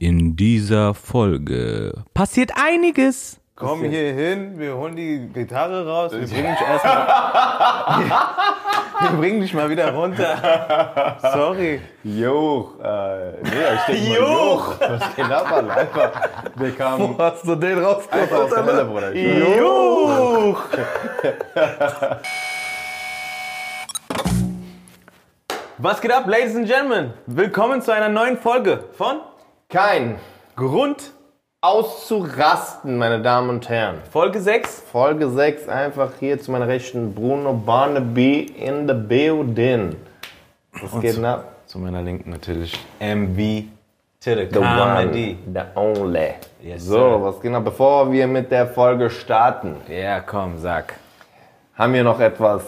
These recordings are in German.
In dieser Folge passiert einiges. Komm hier hin, wir holen die Gitarre raus, wir bringen dich erstmal. wir bringen dich mal wieder runter. Sorry. Joch, äh, nee, ich denke mal Joch. Joch. Was geht ab, Alter? Einfach, wir kamen Hast du den rausgeholt? einfach aus der Hölle, Bruder. Juch. Was geht ab, Ladies and Gentlemen? Willkommen zu einer neuen Folge von Kein Grund auszurasten, meine Damen und Herren. Folge 6. Folge 6, einfach hier zu meiner Rechten, Bruno Barnaby in the building. Was geht denn ab? Zu meiner Linken natürlich MV to the The Comedy. one, the only. Yes, so, sir. was geht ab? Bevor wir mit der Folge starten, Ja, komm, sag. haben wir noch etwas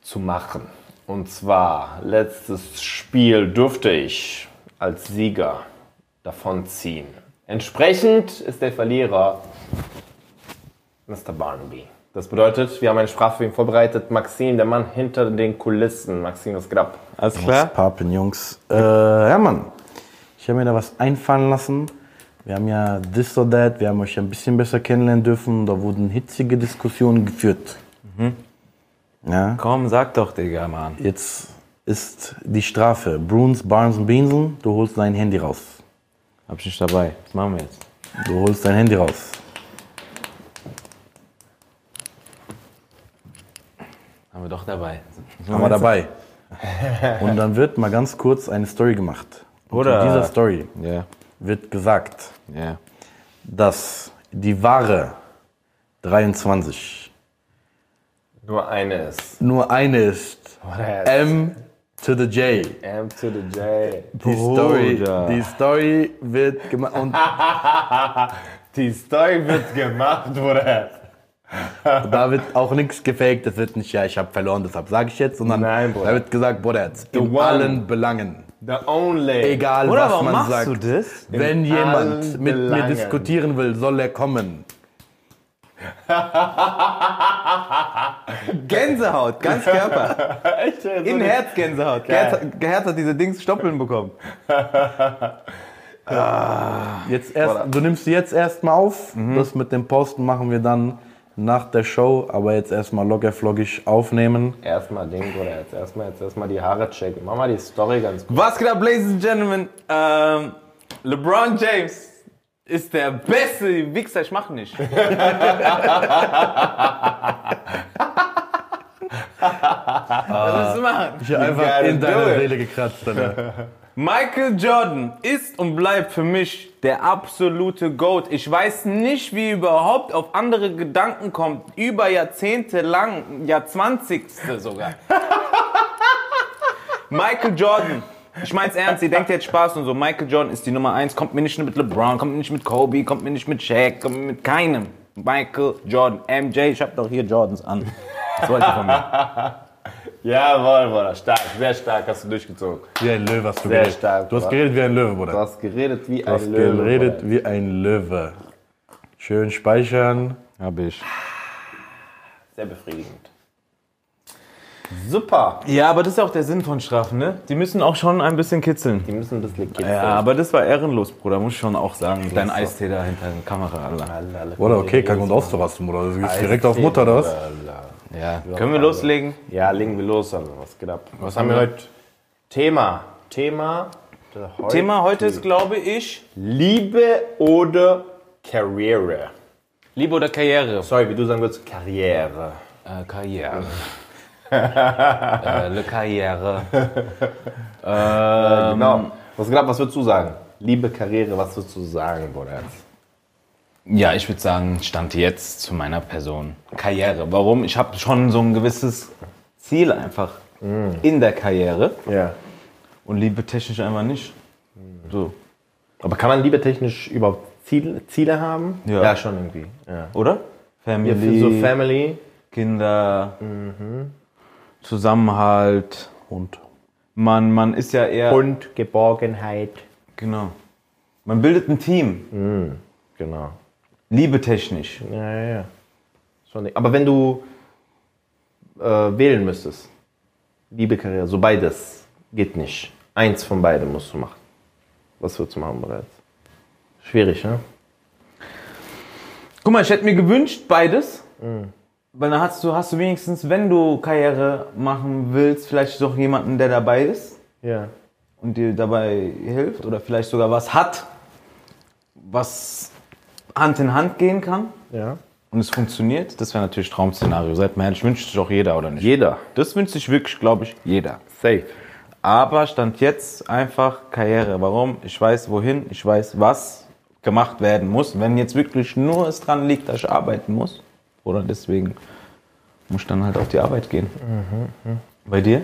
zu machen. Und zwar, letztes Spiel durfte ich als Sieger davonziehen. Entsprechend ist der Verlierer Mr. Barnaby. Das bedeutet, wir haben eine Strafe für ihn vorbereitet. Maxim, der Mann hinter den Kulissen. Maxim, was geht ab? Alles Was klar? Papen, Jungs. Äh, ja, Mann. Ich habe mir da was einfallen lassen. Wir haben ja This or That, wir haben euch ein bisschen besser kennenlernen dürfen. Da wurden hitzige Diskussionen geführt. Ja, Komm, sag doch, Digga, Mann. jetzt ist die Strafe. Bruns, Barnes und Beansen, du holst dein Handy raus. Hab ich nicht dabei. Was machen wir jetzt? Du holst dein Handy raus. Haben wir doch dabei. Haben wir dabei. Und dann wird mal ganz kurz eine Story gemacht. Oder- in dieser Story Ja, wird gesagt, ja. dass die wahre 23 Nur eine ist. nur eine ist. Oder M to the J. M to the J. Die Story, Bruder. die Story wird gemacht. Und Die Story wird gemacht, Bruder. da wird auch nichts gefaked. Es wird nicht, ja, ich habe verloren, deshalb sage ich jetzt, sondern Nein, Bruder. da wird gesagt, Bruder, in one. allen Belangen. The only. Egal, Oder was warum man machst sagt. du das? Wenn allen jemand mit mir Belangen. diskutieren will, soll er kommen. Gänsehaut, ganz Körper. Echt? In Herz Gänsehaut. Geil. Herz hat diese Dings Stoppeln bekommen. Jetzt erst, du nimmst sie jetzt erstmal auf. Das mit dem Posten machen wir dann nach der Show. Aber jetzt erstmal locker flockig aufnehmen. Erstmal Ding, Bruder. Jetzt erstmal jetzt erstmal die Haare checken. Mach mal die Story ganz gut. Was geht ab, Ladies and Gentlemen? Ähm, LeBron James ist der beste Wichser, ich mach nicht. Was willst du machen? Ich habe einfach in deine it. Seele gekratzt. Alter. Michael Jordan ist und bleibt für mich der absolute GOAT. Ich weiß nicht, wie er überhaupt auf andere Gedanken kommt, über Jahrzehnte lang, Jahrzwanzigste sogar. Michael Jordan. Ich mein's ernst, ihr denkt jetzt Spaß und so. Michael Jordan ist die Nummer eins, kommt mir nicht mit LeBron, kommt mir nicht mit Kobe, kommt mir nicht mit Shaq, kommt mir mit keinem. Michael Jordan, MJ, ich hab doch hier Jordans an. Das wollte ich von mir. Jawohl, Bruder. Stark, sehr stark hast du durchgezogen. Wie ein Löwe hast du Sehr geredet. stark, du hast geredet wie ein Löwe, Du Bruder. hast geredet wie Du hast ein Löwe. geredet Bruder. wie ein Löwe. Schön speichern. Hab ich. Sehr befriedigend. Super. Ja, aber das ist ja auch der Sinn von Strafen, ne? Die müssen auch schon ein bisschen kitzeln. Die müssen ein bisschen kitzeln. Ja, aber das war ehrenlos, Bruder, muss ich schon auch sagen. Deinem Eistee da hinter der Kamera, alle Oder okay, kein Grund auszurasten, Bruder. Du gehst direkt auf Mutter, was? Ja. Können wir loslegen? Ja, legen wir los, Alter. Was geht ab? Was haben wir heute? Thema. Thema. heute- Thema heute ist, glaube ich, Liebe oder Karriere. Liebe oder Karriere? Sorry, wie du sagen würdest, Karriere. Äh, Karriere. Äh, le Karriere. genau. Was ab? Was würdest du sagen? Liebe Karriere, was würdest du sagen, Bruder? Ja, ich würde sagen, stand jetzt zu meiner Person. Karriere. Warum? Ich habe schon so ein gewisses Ziel einfach in der Karriere Ja. und liebe technisch einfach nicht. So. Aber kann man liebe technisch überhaupt Ziele, Ziele haben? Ja. schon irgendwie. Ja. Oder? Ja, Family, für so Family. Kinder, Zusammenhalt. Und Man, man ist ja eher. Und Geborgenheit. Genau. Man bildet ein Team. Genau. Liebetechnisch. Ja, ja, ja. Schon, aber wenn du äh, wählen müsstest, Liebe, Karriere, so beides geht nicht. Eins von beiden musst du machen. Was würdest du machen bereits? Schwierig, ne? Guck mal, ich hätte mir gewünscht beides. Weil dann hast du, hast du wenigstens, wenn du Karriere machen willst, vielleicht doch jemanden, der dabei ist Ja. und dir dabei hilft oder vielleicht sogar was hat, was Hand in Hand gehen kann Ja. und es funktioniert. Das wäre natürlich Traum-Szenario. Seid mal ehrlich, wünscht sich auch jeder, oder nicht? Jeder. Das wünscht sich wirklich, glaube ich, jeder. Safe. Aber stand jetzt einfach Karriere. Warum? Ich weiß wohin, ich weiß, was gemacht werden muss. Wenn jetzt wirklich nur es dran liegt, dass ich arbeiten muss, oder deswegen muss ich dann halt auf die Arbeit gehen. Bei dir?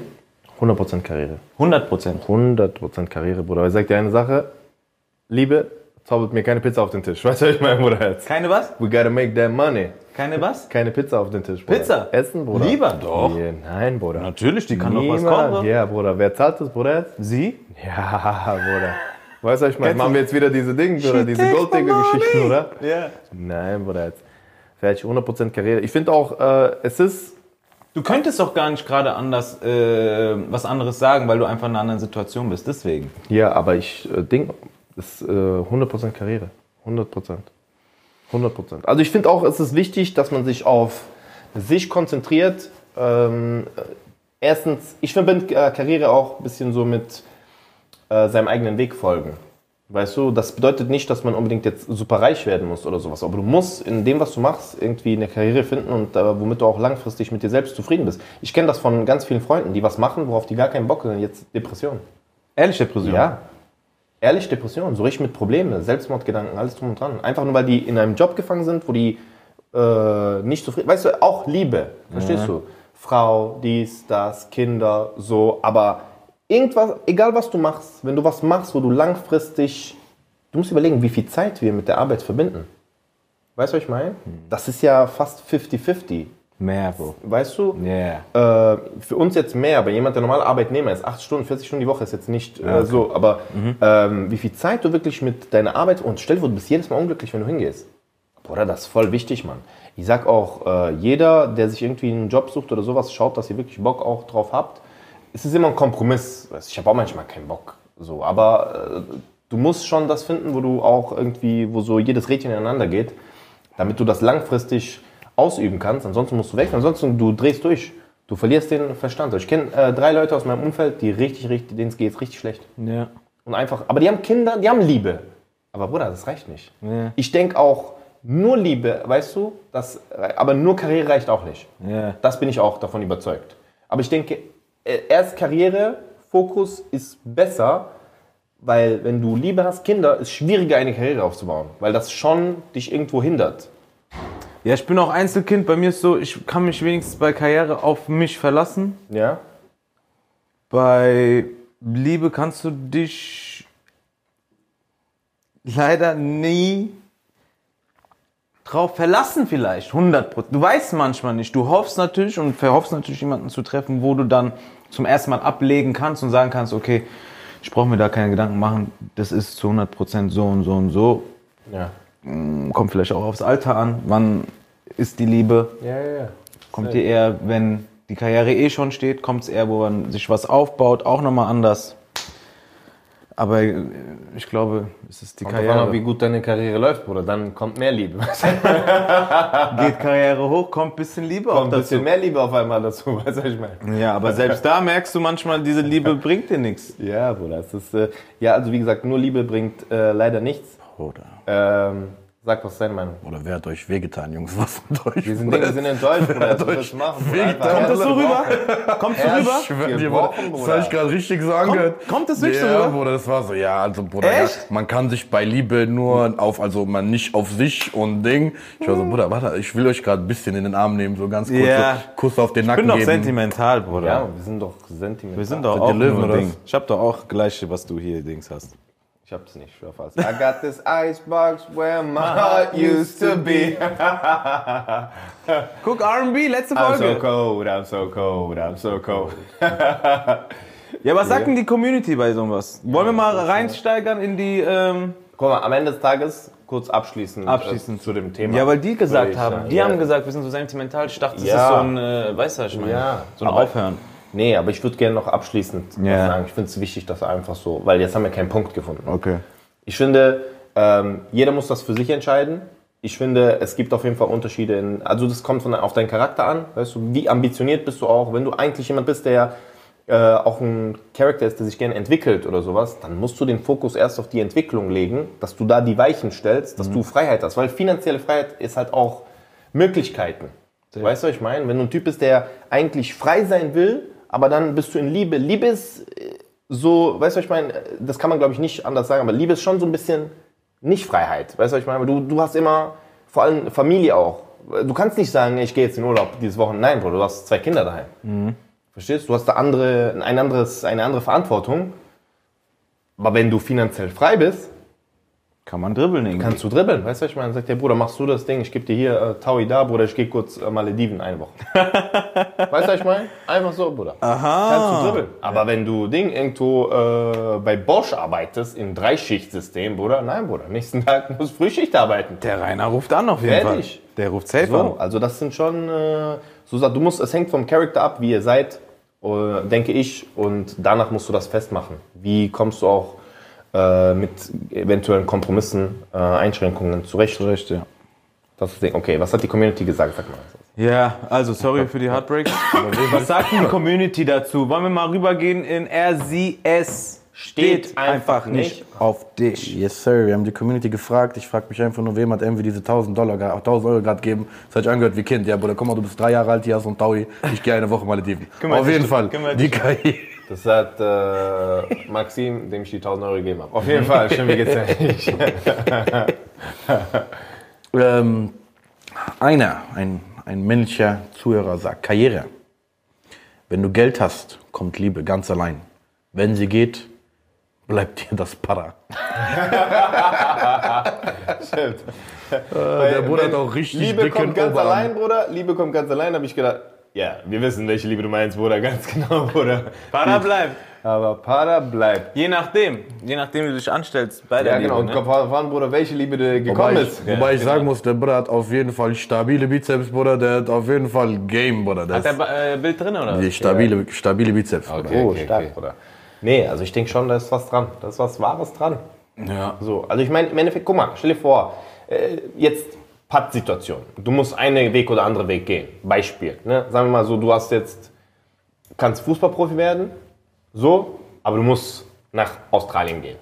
100% Karriere. 100 Prozent. 100% Karriere, Bruder. Aber ich sag dir eine Sache. Liebe, zaubert mir keine Pizza auf den Tisch. Weißt du, was ich meine, Bruder? Jetzt. Keine was? We gotta make that money. Keine was? Keine Pizza auf den Tisch, Bruder. Pizza? Essen, Bruder. Lieber doch. Yeah, nein, Bruder. Natürlich, die kann doch was Niemand. kochen. Ja, Bruder. Wer zahlt das, Bruder? jetzt? Sie? Ja, Bruder. Weißt du, was ich meine? Machen wir jetzt wieder diese Dinge, oder diese Golddigger-Geschichten, money. oder? Ja. Nein, Bruder. Jetzt. Fertig, 100% Karriere. Ich finde auch, äh, es ist Du könntest doch gar nicht gerade anders äh, was anderes sagen, weil du einfach in einer anderen Situation bist. Deswegen. Ja, aber ich äh, denke, es ist äh, 100% Karriere. 100%. 100%. Also ich finde auch, es ist wichtig, dass man sich auf sich konzentriert. Ähm, äh, erstens, ich verbinde äh, Karriere auch ein bisschen so mit äh, seinem eigenen Weg folgen. Weißt du, das bedeutet nicht, dass man unbedingt jetzt super reich werden muss oder sowas. Aber du musst in dem, was du machst, irgendwie eine Karriere finden und äh, womit du auch langfristig mit dir selbst zufrieden bist. Ich kenne das von ganz vielen Freunden, die was machen, worauf die gar keinen Bock haben. Jetzt Depression. Ehrlich, Depression? Ja. Ehrlich Depression, so richtig mit Problemen, Selbstmordgedanken, alles drum und dran. Einfach nur, weil die in einem Job gefangen sind, wo die äh, nicht zufrieden Weißt du, auch Liebe, verstehst du? Frau, dies, das, Kinder, so. Aber irgendwas, egal was du machst, wenn du was machst, wo du langfristig, du musst überlegen, wie viel Zeit wir mit der Arbeit verbinden. Weißt du, was ich meine? Das ist ja fast 50-50. Mehr, Bro. Weißt du? Yeah. Äh, für uns jetzt mehr, aber jemand, der normal Arbeitnehmer ist, 8 Stunden, 40 Stunden die Woche ist jetzt nicht äh, so, aber ähm, wie viel Zeit du wirklich mit deiner Arbeit und stell dir vor, du bist jedes Mal unglücklich, wenn du hingehst. Bruder, das ist voll wichtig, Mann. Ich sag auch, äh, jeder, der sich irgendwie einen Job sucht oder sowas, schaut, dass ihr wirklich Bock auch drauf habt. Es ist immer ein Kompromiss. Ich habe auch manchmal keinen Bock, so, aber äh, du musst schon das finden, wo du auch irgendwie, wo so jedes Rädchen ineinander geht, damit du das langfristig ausüben kannst. Ansonsten musst du weg, ansonsten du drehst durch. Du verlierst den Verstand. Ich kenne äh, drei Leute aus meinem Umfeld, die richtig, richtig, denen geht richtig schlecht. Ja. Und einfach, aber die haben Kinder, die haben Liebe. Aber Bruder, das reicht nicht. Ja. Ich denke auch, nur Liebe, weißt du, das, aber nur Karriere reicht auch nicht. Ja. Das bin ich auch davon überzeugt. Aber ich denke, erst Karriere, Fokus ist besser, weil wenn du Liebe hast, Kinder, ist schwieriger, eine Karriere aufzubauen, weil das schon dich irgendwo hindert. Ja, ich bin auch Einzelkind. Bei mir ist so, ich kann mich wenigstens bei Karriere auf mich verlassen. Ja? Bei Liebe kannst du dich leider nie drauf verlassen vielleicht, 100% Du weißt manchmal nicht. Du hoffst natürlich und verhoffst natürlich jemanden zu treffen, wo du dann zum ersten Mal ablegen kannst und sagen kannst, okay, ich brauche mir da keine Gedanken machen, das ist zu 100% so und so und so. Ja. Kommt vielleicht auch aufs Alter an. Wann ist die Liebe? Ja, ja, ja. Kommt ihr eher, wenn die Karriere eh schon steht, kommt es eher, wo man sich was aufbaut, auch nochmal anders. Aber äh, ich glaube, es ist die Kommt davon ab, wie Karriere. gut deine Karriere läuft, Bruder. Dann kommt mehr Liebe. Geht Karriere hoch, kommt ein bisschen Liebe auch kommt ein bisschen dazu. mehr Liebe auf einmal dazu, weißt du, was ich meine? Ja, aber selbst da merkst du manchmal, diese Liebe bringt dir nichts. Ja, Bruder. Es ist, äh, ja, also wie gesagt, nur Liebe bringt äh, leider nichts. Oder, Ähm, sag, was ist deine Meinung? oder wer hat euch wehgetan, Jungs? Was von euch? Wir sind, wir sind enttäuscht, Bruder. Was willst du machen? Kommt das so rüber? Kommt so rüber? Ich schwör dir, Bruder, das habe ich gerade richtig so angehört. kommt das wirklich so ja, rüber? Bruder, das war so, ja, also Bruder, ja, Echt? man kann sich bei Liebe nur auf, also man nicht auf sich und Ding. Ich war so, Bruder, warte, ich will euch gerade ein bisschen in den Arm nehmen, so ganz kurz, Ja. so, Kuss auf den Ich Nacken bin doch geben. sentimental, Bruder. Ja, wir sind doch sentimental. Wir sind doch auch Löwen, Ding. Ich hab doch auch gleiche, was du hier Dings hast. Ich hab's nicht, schwör fast. I got this icebox where my heart used to be. Guck, R&B, letzte I'm so Folge. cold, I'm so cold, I'm so cold. Ja, was sagt denn die Community bei sowas? Wollen wir mal reinsteigern in die... Ähm, Guck mal, am Ende des Tages, kurz abschließend, Abschließend. Äh, zu dem Thema. Ja, weil die gesagt haben, sagen, die ja. haben gesagt, wir sind so sentimental. Ich dachte, das Ja. ist so ein, äh, weißt du, ich meine? Ja, so ein aber- Aufhören. Nee, aber ich würde gerne noch abschließend was sagen. Ich finde es wichtig, dass einfach so, weil jetzt haben wir keinen Punkt gefunden. Okay. Ich finde, Ähm, jeder muss das für sich entscheiden. Ich finde, es gibt auf jeden Fall Unterschiede. In, also das kommt von, auf deinen Charakter an. Weißt du, wie ambitioniert bist du auch? Wenn du eigentlich jemand bist, der äh, auch ein Charakter ist, der sich gerne entwickelt oder sowas, dann musst du den Fokus erst auf die Entwicklung legen, dass du da die Weichen stellst, dass du Freiheit hast. Weil finanzielle Freiheit ist halt auch Möglichkeiten. Weißt du, was ich meine? Wenn du ein Typ bist, der eigentlich frei sein will, aber dann bist du in Liebe. Liebe ist äh, so, weißt du, was ich meine? Das kann man, glaube ich, nicht anders sagen, aber Liebe ist schon so ein bisschen nicht Freiheit. Weißt du, was ich meine? Du, du hast immer, vor allem Familie auch. Du kannst nicht sagen, ich gehe jetzt in Urlaub dieses Wochenende. Nein, Bro, du hast zwei Kinder daheim. Verstehst du? Du hast da andere, ein anderes, eine andere Verantwortung. Aber wenn du finanziell frei bist, Kann man dribbeln irgendwie. kannst du dribbeln. Weißt du, was ich meine? Dann sagt der Bruder, machst du das Ding, ich gebe dir hier äh, Taui da, Bruder, ich gehe kurz äh, Malediven eine Woche. weißt du, was ich meine? Einfach so, Bruder. Aha. Kannst du dribbeln. Aber wenn du Ding irgendwo äh, bei Bosch arbeitest, im Dreischichtsystem, Bruder, nein, Bruder, nächsten Tag musst du Frühschicht arbeiten. Der Rainer ruft an auf jeden Fertig. Fall. Der ruft safe So, an. also das sind schon, äh, so sa- du musst, es hängt vom Charakter ab, wie ihr seid, äh, denke ich, und danach musst du das festmachen. Wie kommst du auch äh, mit eventuellen Kompromissen, äh, Einschränkungen zurecht? Recht, ja. Das ist. Okay, was hat die Community gesagt? Sag mal. Ja, also sorry für die Heartbreaks. Was sagt die Community dazu? Wollen wir mal rübergehen in RCS? Steht einfach nicht auf dich. Yes, sir. Wir haben die Community gefragt. Ich frage mich einfach nur, wem hat irgendwie diese 1000 Dollar, ge- 1000 Euro gerade geben? Das hat sich angehört wie Kind. Ja, Bruder, guck mal, du bist drei Jahre alt, hier hast du einen Taui. Ich gehe eine Woche Malediven. Kümmere Auf jeden Fall. Die KI. Das hat äh, Maxim, dem ich die 1000 Euro gegeben habe. Auf jeden Fall, schön, wie geht's dir? Ähm, einer, ein, ein männlicher Zuhörer sagt, Karriere. Wenn du Geld hast, kommt Liebe ganz allein. Wenn sie geht, bleibt dir das Para. Stimmt. der Bruder hat auch richtig Liebe kommt ganz Oberarm. allein, Bruder. Liebe kommt ganz allein, habe ich gedacht. Ja, wir wissen, welche Liebe du meinst, Bruder. Ganz genau, Bruder. Para bleibt. Aber Para bleibt. Je nachdem. Je nachdem, wie du dich anstellst bei der Ja, genau. Liebe. Und Ne? voran, Bruder, welche Liebe dir Wobei gekommen ich, ist. wobei ich sagen muss, der Bruder hat auf jeden Fall stabile Bizeps, Bruder. Der hat auf jeden Fall Game, Bruder. Der Hat der äh, Bild drin, oder? die stabile, stabile Bizeps, Bruder. Okay, okay, stark, Bruder. Nee, also ich denke schon, da ist was dran. Da ist was Wahres dran. Ja. So, also ich meine, im Endeffekt, guck mal, stell dir vor, äh, jetzt Pattsituation. Du musst einen Weg oder andere Weg gehen. Beispiel. Ne? Sagen wir mal so, du hast jetzt, kannst Fußballprofi werden, so, aber du musst nach Australien gehen.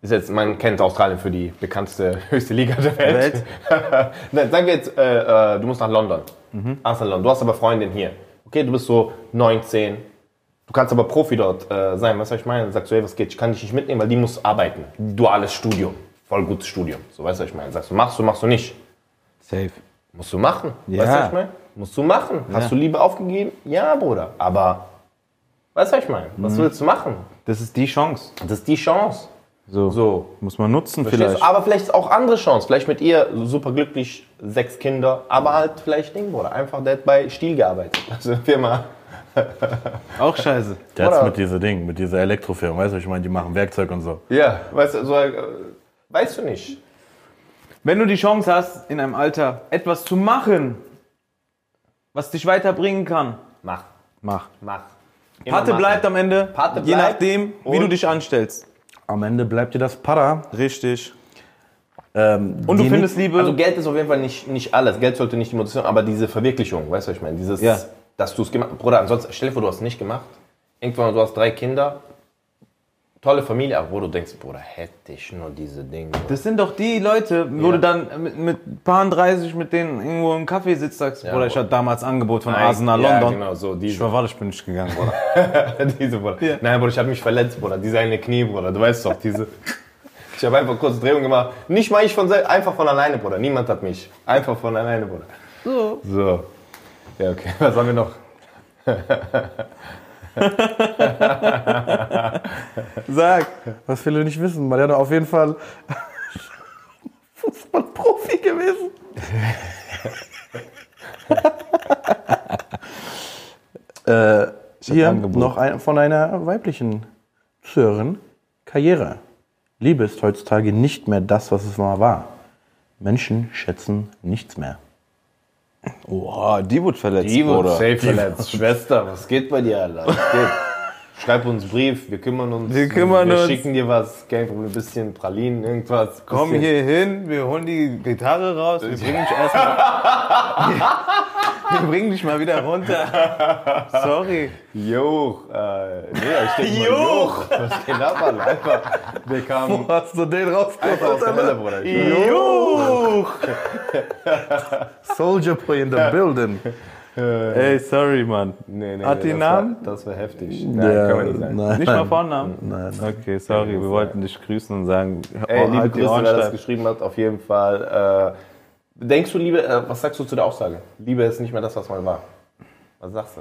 Ist jetzt, man kennt Australien für die bekannteste höchste Liga der Welt. Welt. Nein, sagen wir jetzt, äh, äh, du musst nach London. Nach London. Du hast aber Freundin hier. Okay, du bist so 19. Du kannst aber Profi dort äh, sein. Was ich meine? Dann sagst du, hey, was geht? Ich kann dich nicht mitnehmen, weil die muss arbeiten. Duales Studium. Voll gutes Studium. So, weißt du, was ich meine? Sagst du, machst du, machst du nicht. Safe. Musst du machen. Ja. Weißt du, was ich meine? Musst du machen. Hast du Liebe aufgegeben? Ja, Bruder. Aber, weißt du, was ich meine? Was willst du machen? Das ist die Chance. Das ist die Chance. So. So. Muss man nutzen Verstehst vielleicht. du? Aber vielleicht ist auch andere Chance. Vielleicht mit ihr super glücklich, sechs Kinder, aber halt vielleicht Ding, Bruder. Einfach der hat bei Stiel gearbeitet. Also Firma. Auch scheiße. Der Oder- mit dieser Ding, mit dieser Elektrofirma, weißt du, ich meine, die machen Werkzeug und so. Ja, weißt du, so, äh, weißt du nicht. Wenn du die Chance hast, in einem Alter etwas zu machen, was dich weiterbringen kann, Mach, mach. mach. Immer Pate machen. bleibt am Ende, Pate je bleibt nachdem, wie du dich anstellst. Am Ende bleibt dir das Para. Richtig. Ähm, Und du findest Liebe. Also Geld ist auf jeden Fall nicht, nicht alles. Geld sollte nicht die Motivation, aber diese Verwirklichung, weißt du, was ich meine? Dieses, Ja. dass du es gemacht Bruder, ansonsten, stell dir vor, du hast es nicht gemacht. Irgendwann, du hast drei Kinder, tolle Familie, aber wo du denkst, Bruder, hätte ich nur diese Dinge. das sind doch die Leute, wo Ja. du dann mit, mit paar 30 mit denen irgendwo im Kaffee sitzt, sagst, Ja, Bruder, ich hatte damals Angebot von Nein, Arsenal ja, London. genau, so Ich diese. war ich bin nicht gegangen, Bruder. diese, Bruder. Nein, Bruder, ich habe mich verletzt, Bruder. Diese eine Knie, Bruder. Du weißt doch, diese. Ich habe einfach kurz Drehung gemacht. Nicht mal ich von selbst, einfach von alleine, Bruder. Niemand hat mich. Einfach von alleine, Bruder. So. So. Ja, okay. Was haben wir noch? Sag. Was viele nicht wissen, Mariano auf jeden Fall Fußballprofi gewesen. äh, hier noch ein, von einer weiblichen Zuhörerin. Karriere. Liebe ist heutzutage nicht mehr das, was es mal war. Menschen schätzen nichts mehr. Oha, die wurde verletzt, Die wurde safe verletzt. Schwester, was geht bei dir, Alter? Was geht? Schreib uns einen Brief, wir kümmern uns. Wir kümmern wir uns. schicken dir was, kein Problem, ein bisschen Pralinen, irgendwas. Komm bisschen- hier hin, wir holen die Gitarre raus, wir bringen dich erstmal. wir bringen dich mal wieder runter. Sorry. Joch, äh, nee, ich denke mal, Joch. Joch. Was geht ab, Alter? Einfach, der kam Hast du den einfach aus rausgeholt, der Hölle? Bruder. Juch. Soldier Boy in the building. Ey, sorry, Mann. Nee, nee, Hat die das Namen? War, das war heftig. Nein, kann man nicht sagen. Nein. Nicht mal Vornamen? Nein. Okay, sorry, wir wollten dich grüßen und sagen, Ey, oh, liebe halt die Grüße, wer das geschrieben hat, auf jeden Fall. Äh, denkst du, Liebe, äh, was sagst du zu der Aussage? Liebe ist nicht mehr das, was mal war. Was sagst du?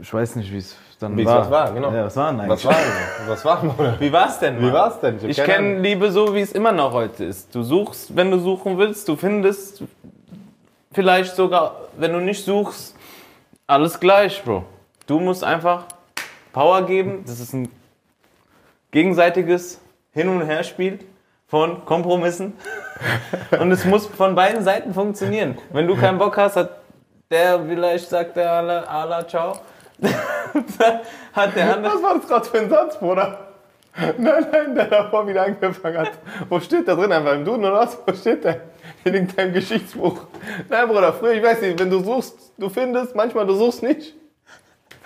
Ich weiß nicht, wie es dann Wie es war. was war, genau. Ja, was war denn eigentlich? Was war denn? Was war denn? Wie war's denn? Wie Mann? war's denn? Ich keine kenne. Liebe so, wie es immer noch heute ist. Du suchst, wenn du suchen willst, du findest. Vielleicht sogar, wenn du nicht suchst, alles gleich, Bro. Du musst einfach Power geben. Das ist ein gegenseitiges Hin- und Herspiel von Kompromissen. Und es muss von beiden Seiten funktionieren. Wenn du keinen Bock hast, hat der vielleicht sagt der Allah, Allah ciao. hat der andere. Was war das gerade für ein Satz, Bruder? Nein, nein, der davor wieder angefangen hat. Wo steht der drin? Einfach im Duden oder was? Wo steht der? In irgendeinem Geschichtsbuch. Nein, Bruder, früher, ich weiß nicht, wenn du suchst, du findest, manchmal du suchst nicht.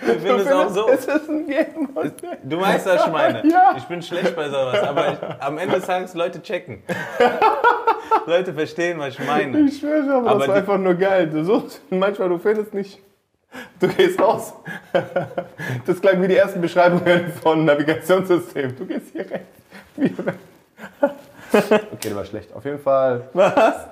Ich finde es auch so. Es ist ein Nehmen. Du weißt, was ich meine. Ja. Ich bin schlecht bei sowas, aber ich, am Ende des Tages Leute checken. Leute verstehen, was ich meine. Ich schwöre, aber, Aber das die- einfach nur geil. Du suchst, manchmal du findest nicht. Du gehst raus. Das klang wie die ersten Beschreibungen von Navigationssystemen. Du gehst hier rechts. Okay, der war schlecht. Auf jeden Fall. Was?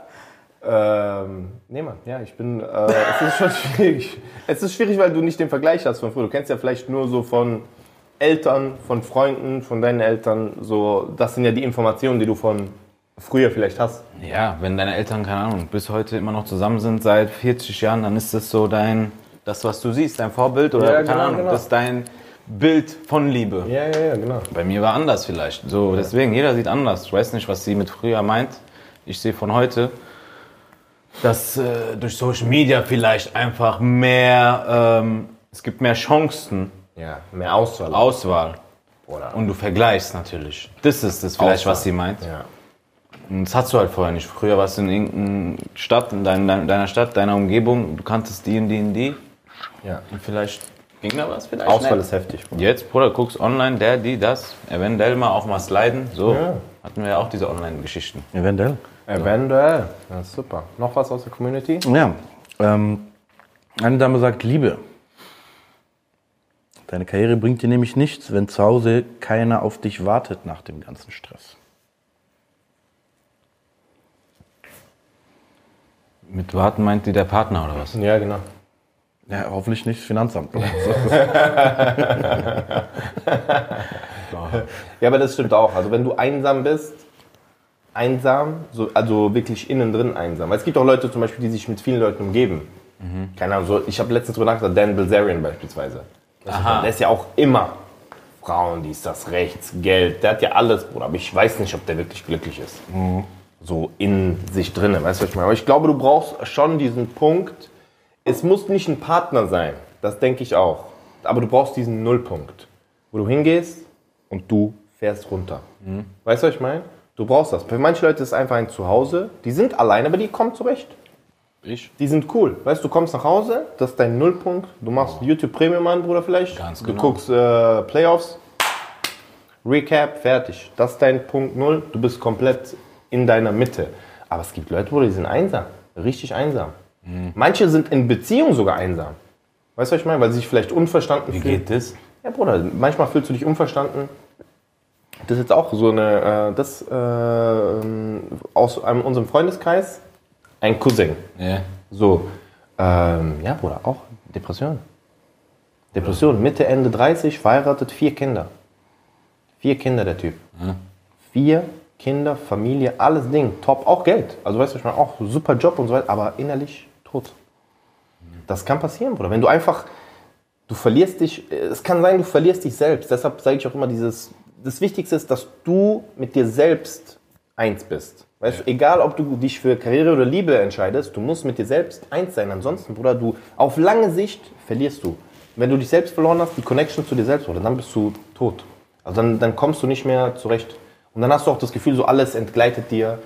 Ähm, nee, Mann, ja, ich bin. Äh, es ist schon schwierig. Es ist schwierig, weil du nicht den Vergleich hast von früher. Du kennst ja vielleicht nur so von Eltern, von Freunden, von deinen Eltern. So, das sind ja die Informationen, die du von früher vielleicht hast. Ja, wenn deine Eltern, keine Ahnung, bis heute immer noch zusammen sind, seit 40 Jahren, dann ist das so dein, das, was du siehst, dein Vorbild oder Ja, keine genau, Ahnung, genau. das ist dein Bild von Liebe. Ja, ja, ja, genau. Bei mir war anders vielleicht. So, deswegen, jeder sieht anders. Ich weiß nicht, was sie mit früher meint. Ich sehe von heute, dass äh, durch Social Media vielleicht einfach mehr, ähm, es gibt mehr Chancen, Ja, mehr Auswahl. Auswahl. Oder? Und du vergleichst natürlich. Das ist das vielleicht, Auswahl. was sie meint. ja. Und das hast du halt vorher nicht. Früher warst du in irgendeiner Stadt, in dein, dein, deiner Stadt, deiner Umgebung, du kanntest die und die und die. ja. Und vielleicht ging da was, vielleicht Auswahl nicht. ist heftig. Bruder. Jetzt, Bruder, guckst online, der, die, das, eventuell mal auch mal sliden. So Ja. Hatten wir ja auch diese Online-Geschichten. Eventuell. Eventuell. Ja, super. Noch was aus der Community? Ja. Ähm, eine Dame sagt, Liebe. Deine Karriere bringt dir nämlich nichts, wenn zu Hause keiner auf dich wartet nach dem ganzen Stress. Mit warten meint die der Partner oder was? Ja, genau. Ja, hoffentlich nicht das Finanzamt. Ja, aber das stimmt auch. Also wenn du einsam bist, einsam, so, also wirklich innen drin einsam. Weil es gibt auch Leute zum Beispiel, die sich mit vielen Leuten umgeben. Keine Ahnung, so, ich habe letztens drüber nachgedacht, Dan Bilzerian beispielsweise. Aha. Der ist ja auch immer Frauen, dies, das, rechts, Geld. Der hat ja alles, Bruder. Aber ich weiß nicht, ob der wirklich glücklich ist. So in sich drinne, weißt du, was ich meine? Aber ich glaube, du brauchst schon diesen Punkt. Es muss nicht ein Partner sein. Das denke ich auch. Aber du brauchst diesen Nullpunkt, wo du hingehst und du fährst runter. Weißt du, was ich meine? Du brauchst das. Für manche Leute ist es einfach ein Zuhause. Die sind alleine, aber die kommen zurecht. Ich? Die sind cool. Weißt du, du kommst nach Hause, das ist dein Nullpunkt. Du machst YouTube Premium an, Bruder, vielleicht. Ganz du genau. guckst äh, Playoffs. Recap, fertig. Das ist dein Punkt Null. Du bist komplett in deiner Mitte. Aber es gibt Leute, Bruder, die sind einsam. Richtig einsam. Mhm. Manche sind in Beziehung sogar einsam. Weißt du, was ich meine? Weil sie sich vielleicht unverstanden Wie fühlen. geht das? Ja, Bruder, manchmal fühlst du dich unverstanden. Das ist jetzt auch so eine, äh, das äh, ähm, aus einem, unserem Freundeskreis, ein Cousin. Ja. So, ähm, ja, Bruder, auch Depression. Depression, Mitte, Ende 30, verheiratet, vier Kinder. Vier Kinder, der Typ. Vier Kinder, Familie, alles Ding, top, auch Geld. Also weißt du, ich meine, auch super Job und so weiter, aber innerlich tot. Das kann passieren, Bruder. Wenn du einfach, du verlierst dich, es kann sein, du verlierst dich selbst. Deshalb sage ich auch immer dieses, das Wichtigste ist, dass du mit dir selbst eins bist. Weißt du, egal ob du dich für Karriere oder Liebe entscheidest, du musst mit dir selbst eins sein. Ansonsten, Bruder, du auf lange Sicht verlierst du. wenn du dich selbst verloren hast, die Connection zu dir selbst, oder dann bist du tot. Also dann, dann kommst du nicht mehr zurecht. Und dann hast du auch das Gefühl, so alles entgleitet dir,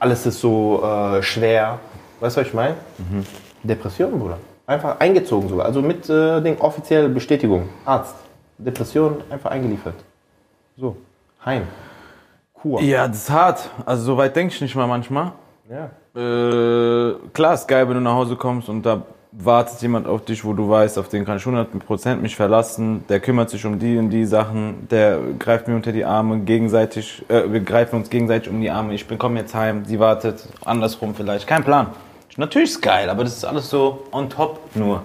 alles ist so äh, schwer. Weißt du, was ich meine? Depression, Bruder. Einfach eingezogen sogar. Also mit äh, den offiziellen Bestätigung. Arzt. Depression einfach eingeliefert. So. Heim. Kur. Ja, das ist hart. Also so weit denke ich nicht mal manchmal. Ja. Äh, klar ist geil, wenn du nach Hause kommst und da wartet jemand auf dich, wo du weißt, auf den kann ich 100% mich verlassen, der kümmert sich um die und die Sachen, der greift mir unter die Arme gegenseitig, äh, wir greifen uns gegenseitig um die Arme, ich bin komm jetzt heim, sie wartet, andersrum vielleicht, kein Plan. Natürlich ist geil, aber das ist alles so on top nur.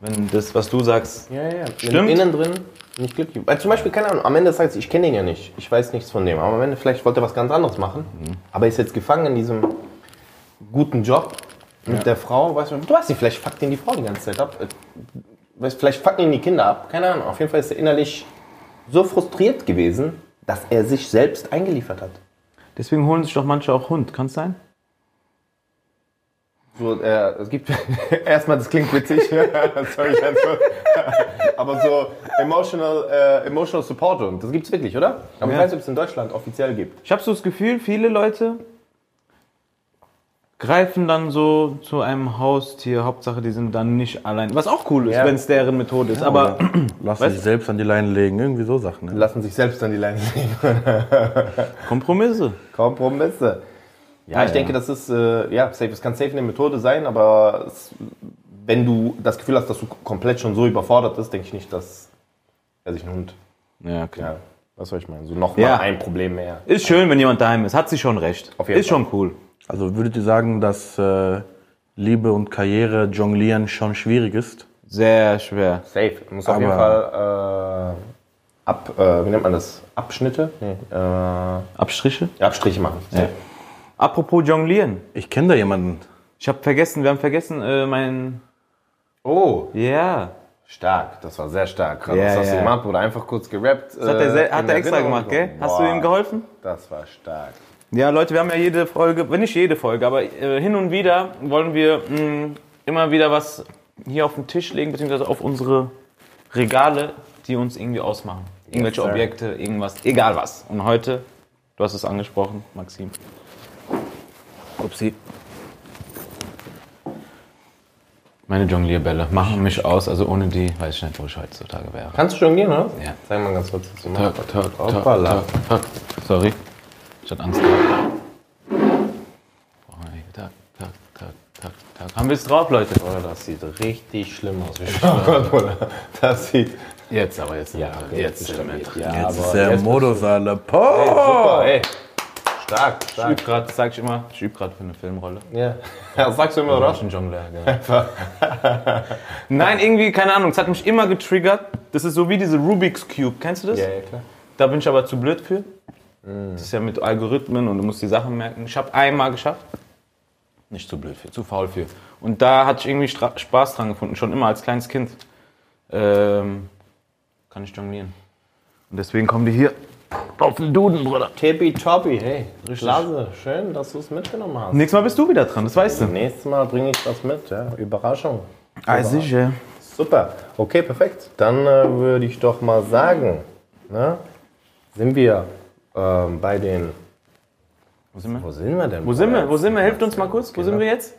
Wenn das, was du sagst, Ja, ja. Stimmt. Innen drin nicht glücklich. Weil zum Beispiel, keine Ahnung, am Ende des Tages, ich kenne den ja nicht. Ich weiß nichts von dem. Aber am Ende vielleicht wollte er was ganz anderes machen. Aber ist jetzt gefangen in diesem guten Job mit der Frau. Weißt du, du weißt nicht, vielleicht fuckt ihn die Frau die ganze Zeit ab. Äh, Weißt, vielleicht fucken ihn die Kinder ab. Keine Ahnung. Auf jeden Fall ist er innerlich so frustriert gewesen, dass er sich selbst eingeliefert hat. deswegen holen sich doch manche auch Hund, kann es sein? So, äh, es gibt erstmal, das klingt witzig, sorry, also, aber so emotional, äh, emotional support und das gibt's wirklich, oder? Aber Ja. ich weiß nicht, ob es in Deutschland offiziell gibt. Ich habe so das Gefühl, viele Leute greifen dann so zu einem Haustier, Hauptsache die sind dann nicht allein. Was auch cool ist, Ja. wenn es deren Methode ist. Aber Lass Weißt sich selbst an die Leine legen, irgendwie so Sachen. Ne? Lassen sich selbst an die Leine legen. Kompromisse. Kompromisse. Ja, ich denke, das ist, äh, ja, safe. Es kann safe eine Methode sein, aber es, wenn du das Gefühl hast, dass du komplett schon so überfordert bist, denke ich nicht, dass er sich einen Hund, Ja, klar. ja, was soll ich meinen, so nochmal Ja. ein Problem mehr. Ist schön, wenn jemand daheim ist. Hat sie schon recht. Auf jeden ist Fall. schon cool. Also würdet ihr sagen, dass äh, Liebe und Karriere jonglieren schon schwierig ist? Sehr schwer. Safe. Muss auf jeden Fall äh, ab, äh, wie nennt man das? Abschnitte? Nee, äh, Abstriche? Abstriche machen. Safe. Apropos Jonglieren. Ich kenne da jemanden. Ich habe vergessen, wir haben vergessen, äh, mein. Oh, Ja. stark. Das war sehr stark. Ja, Was hast ja. du gemacht? Wurde einfach kurz gerappt. Das hat er, sel- hat er extra gemacht, gell? Hast du ihm geholfen? Das war stark. Ja, Leute, wir haben ja jede Folge, wenn nicht jede Folge, aber äh, hin und wieder wollen wir mh, immer wieder was hier auf den Tisch legen, beziehungsweise auf unsere Regale, die uns irgendwie ausmachen. Irgendwelche sir. Objekte, irgendwas, egal was. Und heute, du hast es angesprochen, Maxim. Upsi. Meine Jonglierbälle machen mich aus, also ohne die weiß ich nicht, wo ich heutzutage wäre. Kannst du jonglieren, oder? Ja. Zeig mal ganz kurz, was du machst. Tag. Sorry. Ich hatte Angst. Haben wir es drauf, Leute? Oh, das sieht richtig schlimm aus. Oh Gott, Bruder. Das sieht. Jetzt aber, jetzt. Ja, jetzt wir drin. Ja, Jetzt ist aber der jetzt Modus alle. Hey, super, ey. Stark, Ich stark. übe gerade, das sag ich immer, ich übe gerade für eine Filmrolle. Ja. Das sagst du immer, oder? Ich bin Jongleur, genau. Nein, irgendwie, keine Ahnung, es hat mich immer getriggert. Das ist so wie diese Rubik's Cube, kennst du das? Ja, ja, klar. Da bin ich aber zu blöd für. Das ist ja mit Algorithmen und du musst die Sachen merken. Ich habe einmal geschafft. Nicht zu blöd für, zu faul für. Und da hatte ich irgendwie Stra Spaß dran gefunden, schon immer als kleines Kind. Ähm, kann ich jonglieren. Und deswegen kommen die hier auf den Duden, Bruder. Tippitoppi, hey. Klasse, schön, dass du es mitgenommen hast. Nächstes Mal bist du wieder dran, das weißt du. Nächstes Mal bringe ich was mit, ja. Überraschung. Ah, sicher. Super. Okay, perfekt. Dann äh, würde ich doch mal sagen, ne, sind wir ähm, bei den. Wo sind wir? Wo sind wir denn? Wo sind wir? Wo sind wir? Hilft uns mal kurz. Wo sind wir jetzt?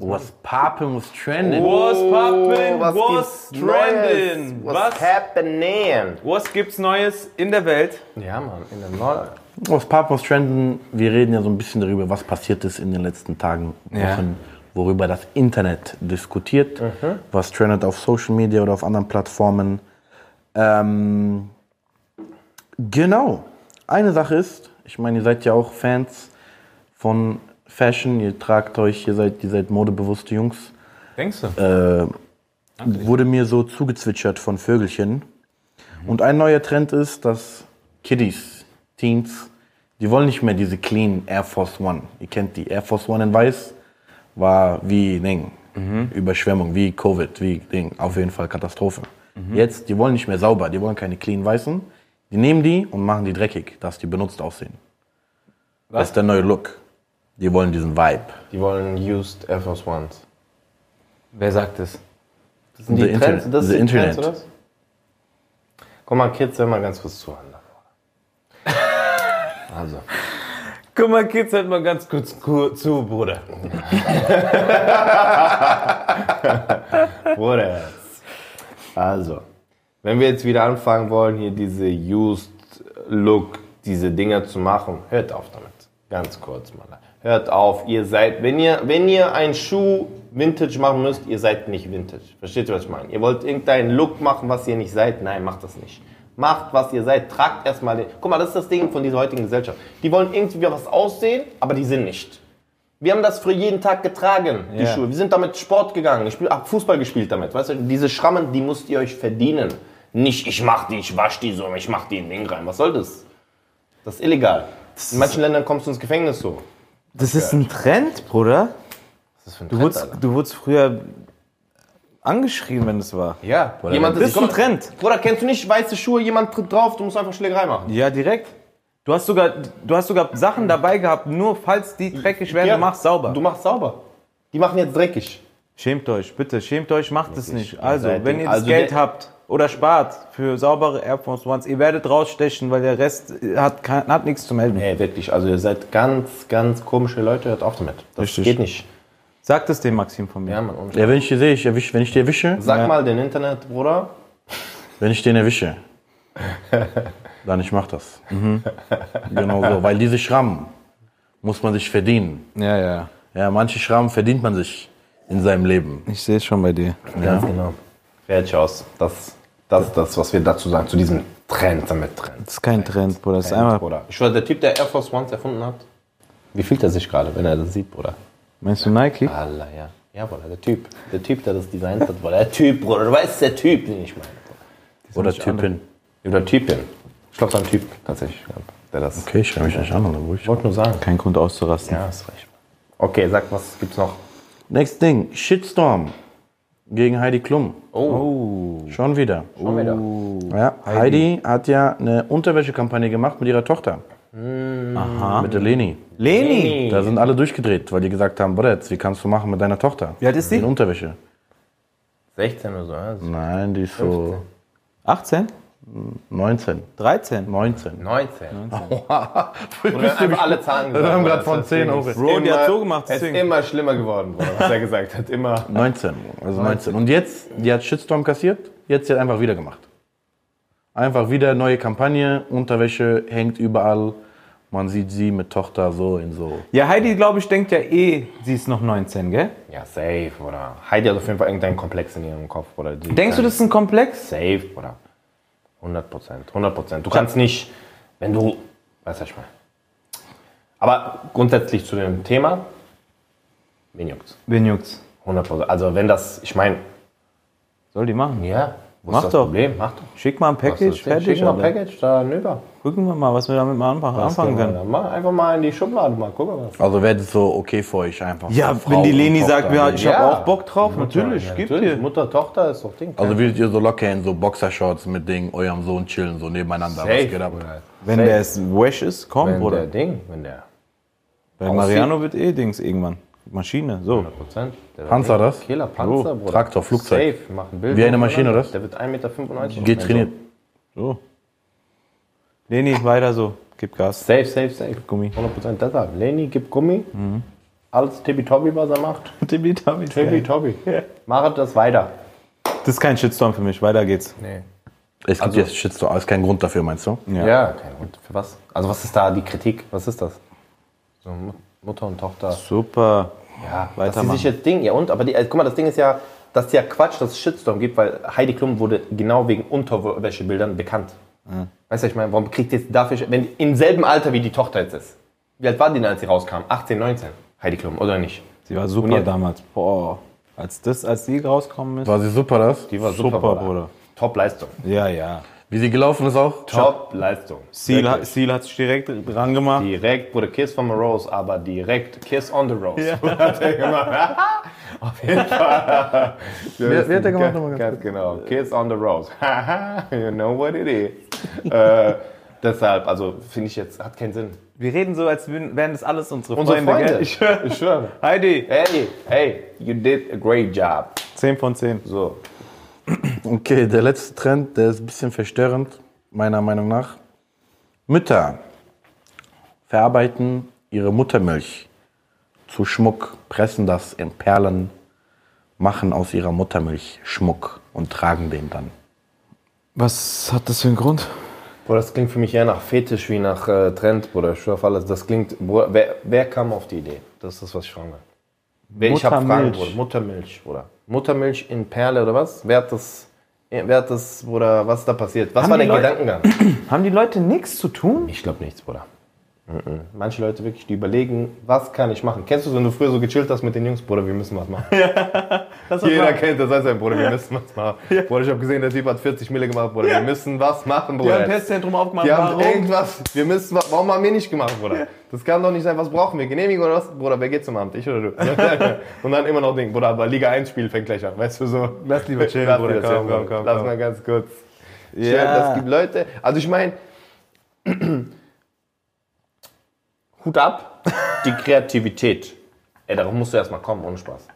Was poppin', was trending? Was poppin', was gibt's trendin'? Neues? Was? Was happening? Was gibt's Neues in der Welt? Ja, Mann, in der Neu Was poppin', was trending? Wir reden ja so ein bisschen darüber, was passiert ist in den letzten Tagen, Ja. Wochen, worüber das Internet diskutiert, was trendet auf Social Media oder auf anderen Plattformen. Ähm, genau. Eine Sache ist, ich meine, ihr seid ja auch Fans von Fashion, ihr tragt euch, ihr seid, ihr seid modebewusste Jungs. Denkst du? äh, wurde mir so zugezwitschert von Vögelchen. Und ein neuer Trend ist, dass Kiddies, Teens, die wollen nicht mehr diese clean Air Force One. Ihr kennt die Air Force One in weiß, war wie Ding, Überschwemmung, wie Covid, wie Ding, auf jeden Fall Katastrophe. Jetzt, die wollen nicht mehr sauber, die wollen keine clean weißen. Die nehmen die und machen die dreckig, dass die benutzt aussehen. Das ist der neue Look. Die wollen diesen Vibe. Die wollen used Air Force Ones. Wer sagt es? Das sind die The Trends, Internet. das The sind die Trends, Internet. oder? Guck mal, Kids, hör mal ganz kurz zuhören. Also, Guck mal, Kids, halt mal ganz kurz ku- zu, Bruder. Bruder. Also, wenn wir jetzt wieder anfangen wollen, hier diese Used Look, diese Dinger zu machen, hört auf damit. Ganz kurz mal. Hört auf, ihr seid, wenn ihr, wenn ihr einen Schuh Vintage machen müsst, ihr seid nicht Vintage. Versteht ihr, was ich meine? Ihr wollt irgendeinen Look machen, was ihr nicht seid? Nein, macht das nicht. Macht, was ihr seid. Tragt erstmal den. Guck mal, das ist das Ding von dieser heutigen Gesellschaft. Die wollen irgendwie was aussehen, aber die sind nicht. Wir haben das für jeden Tag getragen, die Ja. Schuhe. Wir sind damit Sport gegangen. Ich spiel, hab Fußball gespielt damit. Weißt du, diese Schrammen, die müsst ihr euch verdienen. Nicht, ich mach die, ich wasch die so, ich mach die in den Ding rein. Was soll das? Das ist illegal. In manchen Ländern kommst du ins Gefängnis so. Das ist ein Trend, Bruder. Was ist das für ein Du wurdest, du wurdest früher angeschrien, wenn es war. Ja, jemand das ist ein Trend. Bruder, kennst du nicht weiße Schuhe, jemand tritt drauf, du musst einfach Schlägerei machen. Ja, direkt. Du hast sogar, du hast sogar Sachen dabei gehabt, nur falls die dreckig werden, du machst sauber. Du machst sauber. Die machen jetzt dreckig. Schämt euch, bitte, schämt euch, macht es nicht. Also, seid wenn ihr- ihr das also Geld der- habt oder spart für saubere Air Force Ones, ihr werdet rausstechen, weil der Rest hat, kein, hat nichts zu melden. Nee, wirklich. Also ihr seid ganz, ganz komische Leute, hört auf damit. Das Richtig. geht nicht. Sagt es dem Maxim von mir. Ja, Mann. Ja, wenn ich die sehe, ich erwisch, wenn ich die erwische, Sag Ja. mal den Internet, Bruder. wenn ich den erwische, dann ich mach das. Mhm. Genau so, weil diese Schrammen muss man sich verdienen. Ja, ja. Ja, manche Schrammen verdient man sich in seinem Leben. Ich sehe es schon bei dir. Ganz genau. Fertig aus. Das, das ist das, was wir dazu sagen, zu diesem Trend damit Trend. Das ist kein Trend, Bruder. Das ist Trend, einfach. Bruder. Ich schwöre, der Typ, der Air Force Ones erfunden hat, wie fühlt er sich gerade, wenn er das sieht, Bruder? Meinst du Nike? Allah, ja. Ja, Bruder, der Typ. Der Typ, der das designt hat, Bruder. Der Typ, Bruder. Du weißt, der Typ, den ich meine. Oder Typin. Oder Typin. Ich glaube, es war ein Typ, tatsächlich, der das. Okay, ich schreibe mich nicht an, oder ruhig. Ich wollte nur sagen. Kein Grund auszurasten. Ja, hast recht. Okay, sag, was gibt's noch? Next Ding, Shitstorm gegen Heidi Klum. Oh, Schon wieder. schon wieder. Ja, Heidi. hat ja eine Unterwäschekampagne gemacht mit ihrer Tochter. Mit der Leni. Leni! Da sind alle durchgedreht, weil die gesagt haben, Brett, wie kannst du machen mit deiner Tochter? Wie alt ist die? In Unterwäsche. 16 oder so. Ja? Nein, die ist so 18? 19. 13? 19. 19. Oder Oder einfach alle Zahlen gesagt. Wir haben gerade von ist 10 immer- auf. Bro, die hat so gemacht, Es ist immer schlimmer geworden, Bruder, was er gesagt hat. Immer. 19. Also 19. Und jetzt, die hat Shitstorm kassiert, jetzt sie hat einfach wieder gemacht. Einfach wieder neue Kampagne, Unterwäsche hängt überall. Man sieht sie mit Tochter so in so. Ja, Heidi, glaube ich, denkt ja eh, sie ist noch 19, gell? Ja, safe, oder? Heidi hat auf jeden Fall irgendeinen Komplex in ihrem Kopf, oder? Die Denkst du, das ist ein Komplex? Safe, oder? 100 Prozent, 100 Prozent. Du kannst nicht, wenn du, weißt du, was ich meine. Aber grundsätzlich zu dem Thema, wen juckt's? Wen juckt's? 100 Prozent. Also wenn das, ich meine, Soll die machen? ja, Mach doch. Problem? Mach doch. Schick mal ein Package, fertig. Schick mal ein. Package da nüber. Gucken wir mal, was wir damit mal anfangen, anfangen können. Mach einfach mal in die Schublade, mal gucken was. Also wäre das so okay für euch einfach. Ja, so wenn die Frau Leni sagt, ja, ich Ja. habe auch Bock drauf, natürlich, Ja, gib natürlich. dir. Mutter, Tochter ist doch Ding. Also würdet ihr so locker in so Boxershorts mit Ding, eurem Sohn chillen, so nebeneinander. Was geht ab? Bruder. Wenn Safe. der es Wash ist, komm, wenn Bruder. der Ding, wenn der Weil Mariano wird eh Dings irgendwann. Maschine, so. 100%. Der wird Panzer das? Killer, Panzer, Bruder. Traktor, Flugzeug. Safe, machen Bilder. Wie eine Maschine, oder? Der wird 1,95 Meter. Geht trainiert. So. Leni, weiter so. Gib Gas. Safe, safe, safe. Gummi. 100% deshalb. Leni gibt Gummi. Alles tippitoppi, was er macht. Tippitoppi. Tippitoppi. Macht das weiter. Das ist kein Shitstorm für mich. Weiter geht's. Nee. Es gibt jetzt Shitstorm, aber ist kein Grund dafür, meinst du? Ja, kein Grund. Für was? Also was ist da die Kritik? Was ist das? So Mutter und Tochter. Super. Ja, sie Weitermachen. sich jetzt Ding, ja und, aber die, also, guck mal, das Ding ist ja, dass ja Quatsch, dass es Shitstorm gibt, weil Heidi Klum wurde genau wegen Unterwäschebildern bekannt. Weißt du, was ich meine, warum kriegt jetzt dafür, wenn im selben Alter wie die Tochter jetzt ist. Wie alt war die denn, als sie rauskam? 18, 19, Heidi Klum, oder nicht? Sie war super damals. Boah. Als das, als die rauskommen ist. War sie super, das? Die war Super, super, Bruder. Bruder. Top-Leistung. Ja, ja. Wie sie gelaufen ist auch? Top-Leistung. Seal, hat- Seal hat sich direkt dran gemacht. Direkt, Bruder, Kiss from a Rose, aber direkt Kiss on the Rose. Hat er gemacht. Auf jeden Fall. Wer- wer hat der gemacht nochmal ganz Ganz genau. Kiss on the Rose. you know what it is. äh, deshalb, also finde ich jetzt, hat keinen Sinn. Wir reden so, als würden- wären das alles unsere, Unsere Freunde. Freunde. Gell? Ich schwör. Ich schwöre. Heidi. Hey, hey, you did a great job. 10 von 10. So. Okay, der letzte Trend, der ist ein bisschen verstörend, meiner Meinung nach. Mütter verarbeiten ihre Muttermilch zu Schmuck, pressen das in Perlen, machen aus ihrer Muttermilch Schmuck und tragen den dann. Was hat das für einen Grund? Boah, das klingt für mich eher nach Fetisch wie nach äh, Trend, Bruder. Ich schwör auf alles. Das klingt. Bruder, wer, wer kam auf die Idee? Das ist das, was ich will. Wer, ich habe Fragen, Muttermilch. Bruder. Muttermilch, Bruder. Muttermilch in Perle oder was? Wer hat das. Wer hat das, Bruder, was ist da passiert? Was Haben war die der Leute- Gedankengang? Haben die Leute nichts zu tun? Ich glaube nichts, Bruder. Mhm. Manche Leute wirklich, die überlegen, was kann ich machen? Kennst du, wenn du früher so gechillt hast mit den Jungs, Bruder, wir müssen was machen. Jeder kennt das, heißt Bruder, wir müssen was machen. Bruder, ich habe gesehen, der Typ hat 40 Mille gemacht, Bruder, wir müssen was machen, Bruder. Testzentrum aufgemacht. Die haben irgendwas, wir müssen, wa- warum haben wir nicht gemacht, Bruder? Das kann doch nicht sein, was brauchen wir? Genehmigung oder was? Bruder, wer geht zum Amt? Ich oder du? Und dann immer noch Ding, Bruder, aber Liga 1 Spiel fängt gleich an, weißt du so? Lass lieber chillen, Lass Bruder, komm, komm, Bruder. komm, Lass komm. mal ganz kurz. Ja. Ja. Das gibt Leute, also ich meine, Hut ab, die Kreativität. Ey, darauf musst du erstmal kommen, ohne Spaß.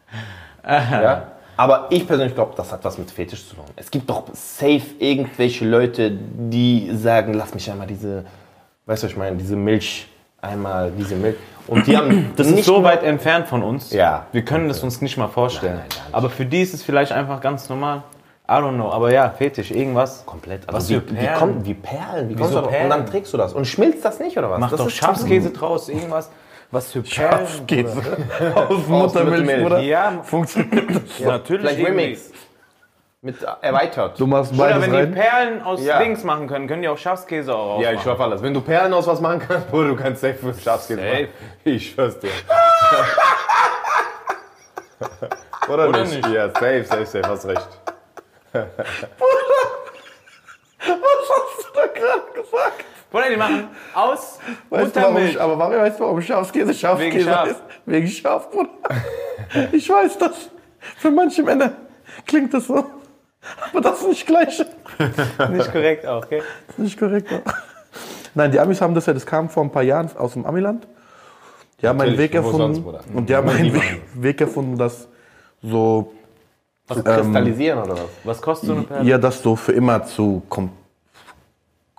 Ja? Aber ich persönlich glaube, das hat was mit Fetisch zu tun. Es gibt doch safe irgendwelche Leute, die sagen, lass mich einmal diese, weißt du, was ich meine, diese Milch, einmal diese Milch. Und die haben Das ist so weit entfernt von uns. Ja. Wir können das uns nicht mal vorstellen. Nein, nein, aber für die ist es vielleicht einfach ganz normal. I don't know. Aber ja, Fetisch, irgendwas. komplett. Was wie, für wie, Perlen? kommt, wie Perlen. Wie kommst du? Perlen? Und dann trägst du das. Und schmilzt das nicht, oder was? Mach das doch Schafskäse draus, irgendwas. Was für Perlen. Schafskäse. Aus Muttermilch, Bruder. Ja, Funktioniert das? ja, natürlich. Vielleicht. Remix. Mit erweitert. Du machst Oder beides wenn die rein. Perlen aus Ja. Dings machen können, können die auch Schafskäse auch Ja, ich schwör auf alles. Wenn du Perlen aus was machen kannst, Bruder, du kannst safe für Schafskäse Safe. machen. Ich schwör's dir. Oder, Oder nicht? nicht? Ja, safe, safe, safe, hast recht. Bruder, die machen aus Weißt du, warum, aber warum, weißt du, warum Schafskäse Schafskäse Wegen Schaf. ist? Wegen Schaf, Bruder. Ich weiß das. Für manche Männer klingt das so. Aber das ist nicht gleich. Nicht korrekt auch, okay? Nicht korrekt. Nein, die Amis haben das ja, das kam vor ein paar Jahren aus dem Amiland. Die haben einen Natürlich, Weg erfunden. sonst, und die haben Die einen machen Weg, Weg erfunden, das so, Was kristallisieren oder was? Was kostet so eine Perle? ja, das so für immer zu kom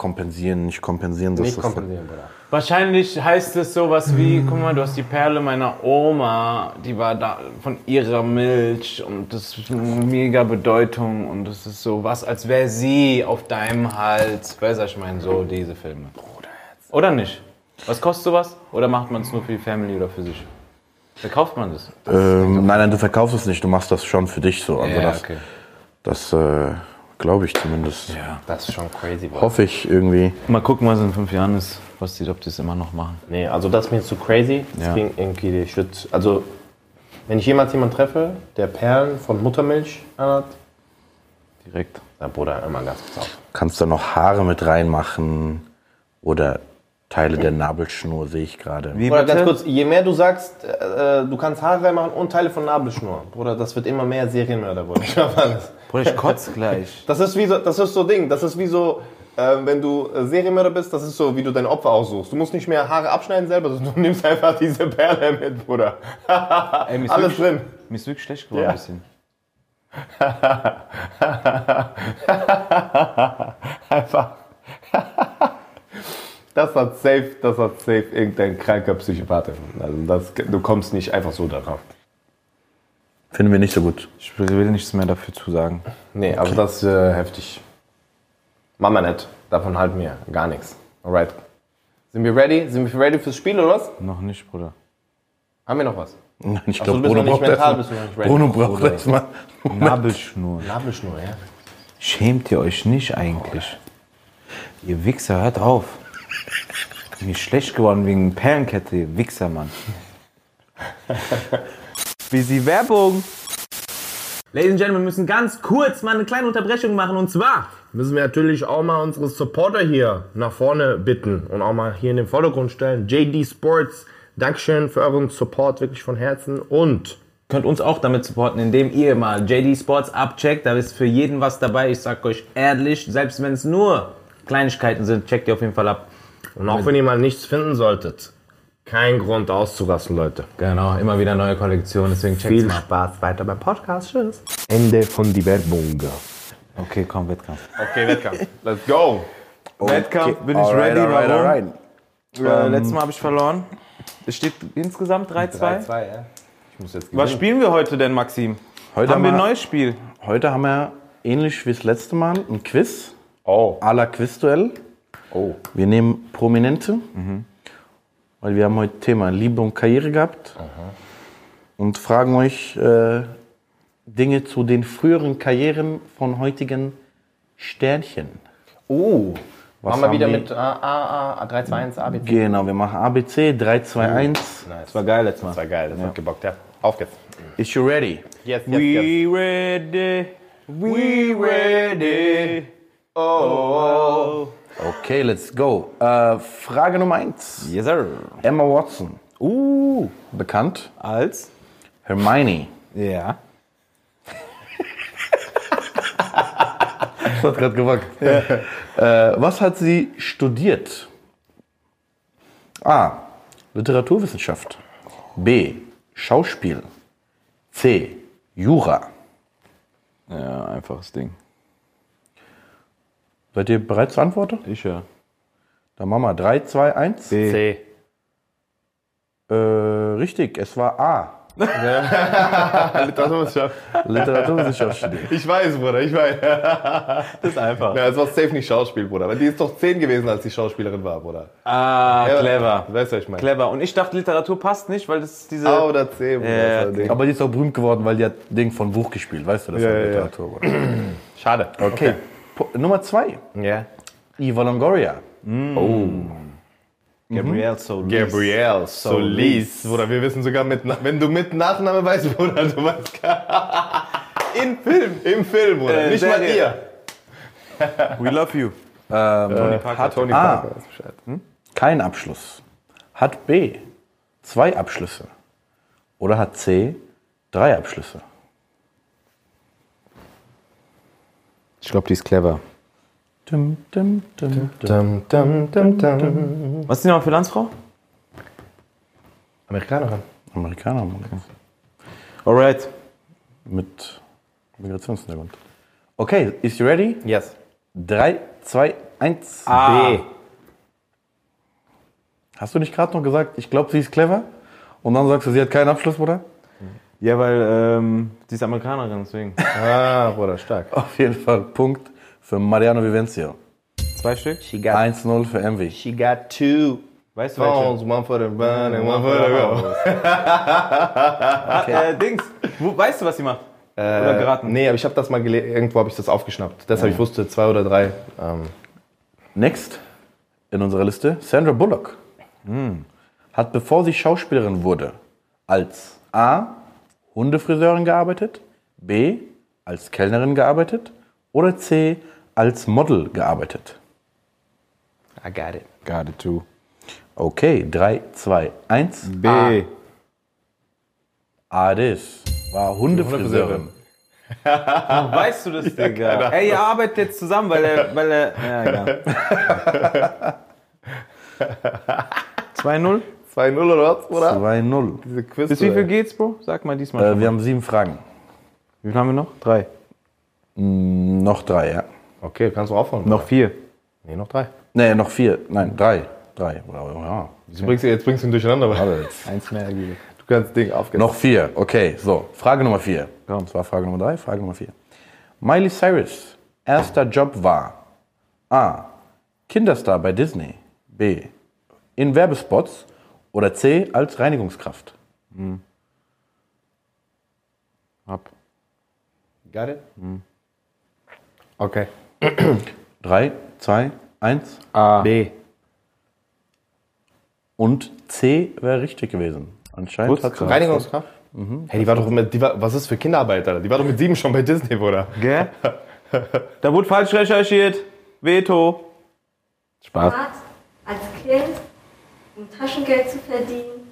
kompensieren, nicht kompensieren. Das Nicht ist kompensieren, Bruder. Wahrscheinlich heißt es sowas wie, guck mal, du hast die Perle meiner Oma, die war da von ihrer Milch und das ist eine mega Bedeutung und das ist so was, als wäre sie auf deinem Hals. Weißt du, was ich meine, so diese Filme. Oder nicht? Was kostet sowas? Oder macht man es nur für die Family oder für sich? Verkauft man das? ähm, nein, nein, du verkaufst es nicht, du machst das schon für dich so. Also Ja, das, okay. das äh, glaube ich zumindest. Ja. Das ist schon crazy. Hoffe ich irgendwie. Mal gucken, was in fünf Jahren ist, was die, ob die es immer noch machen. Nee, also das ist mir zu crazy. Ja. Deswegen irgendwie, ich also, wenn ich jemals jemanden treffe, der Perlen von Muttermilch anhat, Direkt. dann Bruder, immer ganz auf. Kannst da noch Haare mit reinmachen oder Teile der Nabelschnur, sehe ich gerade. Wie Bruder, ganz kurz, je mehr du sagst, äh, du kannst Haare reinmachen und Teile von Nabelschnur, Bruder, das wird immer mehr Serienmörder, Bruder. Ich alles. Bruder, ich kotze gleich. Das ist wie so, das ist so Ding, das ist wie so, äh, wenn du äh, Serienmörder bist, das ist so, wie du deine Opfer aussuchst. Du musst nicht mehr Haare abschneiden selber, sondern du nimmst einfach diese Perle mit, Bruder. Ey, Alles wirklich- drin. Mir ist wirklich schlecht geworden Ja. ein bisschen. Einfach. Das hat safe, das hat safe irgendein kranker Psychopath. Also das, du kommst nicht einfach so darauf. Finden wir nicht so gut. Ich will nichts mehr dafür zu sagen. Nee, also das ist äh, heftig. Mama nicht. Davon halten wir gar nichts. Alright. Sind wir ready? Sind wir ready fürs Spiel oder was? Noch nicht, Bruder. Haben wir noch was? Nein, ich so, glaube, Bruno braucht mental, erstmal. bist du noch nicht ready. Bruno braucht erstmal. Nabelschnur. Nabelschnur, ja. Schämt ihr euch nicht eigentlich? Ihr Wichser, hört auf. Mir ist schlecht geworden wegen Perlenkette, Wichser, Mann. Wie sie Werbung. Ladies and Gentlemen, wir müssen ganz kurz mal eine kleine Unterbrechung machen und zwar Müssen wir natürlich auch mal unsere Supporter hier nach vorne bitten und auch mal hier in den Vordergrund stellen. JD Sports, Dankeschön für euren Support wirklich von Herzen und Könnt uns auch damit supporten, indem ihr mal JD Sports abcheckt. Da ist für jeden was dabei. Ich sag euch ehrlich, selbst wenn es nur Kleinigkeiten sind, checkt ihr auf jeden Fall ab. Und auch wenn ihr mal nichts finden solltet, kein Grund auszurasten, Leute. Genau, immer wieder neue Kollektionen, deswegen checkt Viel mal. Spaß weiter beim Podcast. Tschüss. Ende von die Werbung. Okay, komm, Wettkampf. Okay, Wettkampf. Let's go. Wettkampf, bin ich Alright, ready, alright, warum? alright. Äh, letztes Mal habe ich verloren. Es steht insgesamt 3-2. 3-2, ja. Ich muss jetzt Was spielen wir heute denn, Maxim? Heute haben wir ein neues Spiel? Heute haben wir ähnlich wie das letzte Mal ein Quiz, Oh. à la Quizduell. Oh. Wir nehmen Prominente, weil wir haben heute Thema Liebe und Karriere gehabt und fragen euch äh, Dinge zu den früheren Karrieren von heutigen Sternchen. Oh. Was Machen wir wieder die? mit A, A, A, 3, 2, 1, A, B, C. Genau, wir machen ABC 3, 2, 1. Nice. War geil letztes Mal. Das war geil, das hat gebockt, ja. Auf geht's. Is you ready? Yes, yes, yes. We ready, we ready. Okay, let's go. Äh, Frage Nummer 1. Yes, sir. Emma Watson, Uh, bekannt. als? Hermione. Ja. Das hat gerade gewackt. Äh, was hat sie studiert? A. Literaturwissenschaft. B. Schauspiel. C. Jura. Ja, einfaches Ding. Seid ihr bereit zur Antwort? Ich ja. Dann machen wir 3, 2, 1. B. C. Äh, richtig, es war A. Literaturwissenschaft. Literaturwissenschaft studiert. Ich weiß, Bruder, ich weiß. Das ist einfach. Ja, es war safe nicht Schauspiel, Bruder. Weil die ist doch 10 gewesen, als die Schauspielerin war, Bruder. Ah, clever. Du weißt, was ich meine. Clever. Und ich dachte, Literatur passt nicht, weil das ist diese. A oder C, Bruder. Ja. Aber die ist auch berühmt geworden, weil die hat Ding von Buch gespielt, weißt du, das Ja, war ja, ja. Literatur. Schade. Okay, Po- Nummer 2. Ja. Eva Longoria. Gabrielle Solis. Gabrielle Solis. Bruder, wir wissen sogar, mit, wenn du mit Nachname weißt, Bruder, du weißt gar Im Film. Im Film, Bruder. Äh, nicht mal ihr. We love you. Tony Parker. Tony Ah. Parker. Bescheid. Kein Abschluss. Hat B zwei Abschlüsse. Oder hat C drei Abschlüsse. Ich glaube, die ist clever. Dum, dum, dum, dum. Dum, dum, dum, dum. Was ist die nochmal für Landsfrau? Amerikanerin. Amerikaner Mann. Alright. mit Migrationshintergrund. Okay, is you ready? Yes. 3, 2, 1. B. Hast du nicht gerade noch gesagt, ich glaube, sie ist clever? Und dann sagst du, sie hat keinen Abschluss, Bruder? Ja, weil ähm, die ist Amerikanerin, deswegen. Ah, Bruder, stark. Auf jeden Fall Punkt für Mariano Vivencio. Zwei Stück? She got, 1-0 für Envy. she got two Weißt du welche? phones, one for the run and one for the go. Äh, Dings. Wo, weißt du, was sie macht? Oder geraten? Nee, aber ich habe das mal gelesen, irgendwo habe ich das aufgeschnappt. Deshalb, ich wusste zwei oder drei. Ähm, Next in unserer Liste Sandra Bullock. Hat bevor sie Schauspielerin wurde, als A. Hundefriseurin gearbeitet, B. als Kellnerin gearbeitet oder C. als Model gearbeitet. I got it. Got it too. Okay, 3, 2, 1. B. A. das war Hundefriseurin. Weißt du das, Digga? Ey, ihr arbeitet jetzt zusammen, weil er, weil er, ja, egal. 2-0? 2-0 oder was, Bruder? 2-0. Diese Quiz. Bis wie viel geht's, Bro? Sag mal diesmal. Äh, schon wir mal. haben sieben Fragen. wie viel haben wir noch? Drei. Noch drei, ja. Okay, kannst du aufhören. Noch vier. Nee, noch drei. Nee, noch vier. Nein, drei. Drei. Oder, ja. Jetzt bringst du, jetzt bringst du ihn durcheinander. Warte. Eins mehr ergibt. Du kannst das Ding aufgeben. Noch vier. Okay, so. Frage Nummer vier. Komm. Das war Frage Nummer drei, Frage Nummer vier. Miley Cyrus erster Job war A. Kinderstar bei Disney. B. In Werbespots. Oder C. Als Reinigungskraft. Ab. Got it? Okay. Drei, zwei, eins. A. B. Und C wäre richtig gewesen. Anscheinend hat sie Reinigungskraft? Hey, die war doch mit, die war, was ist für Kinderarbeit, Alter? Die war doch mit sieben schon bei Disney, Bruder. Gell? da wurde falsch recherchiert. Veto. Spaß. Art, als Kind, um Taschengeld zu verdienen,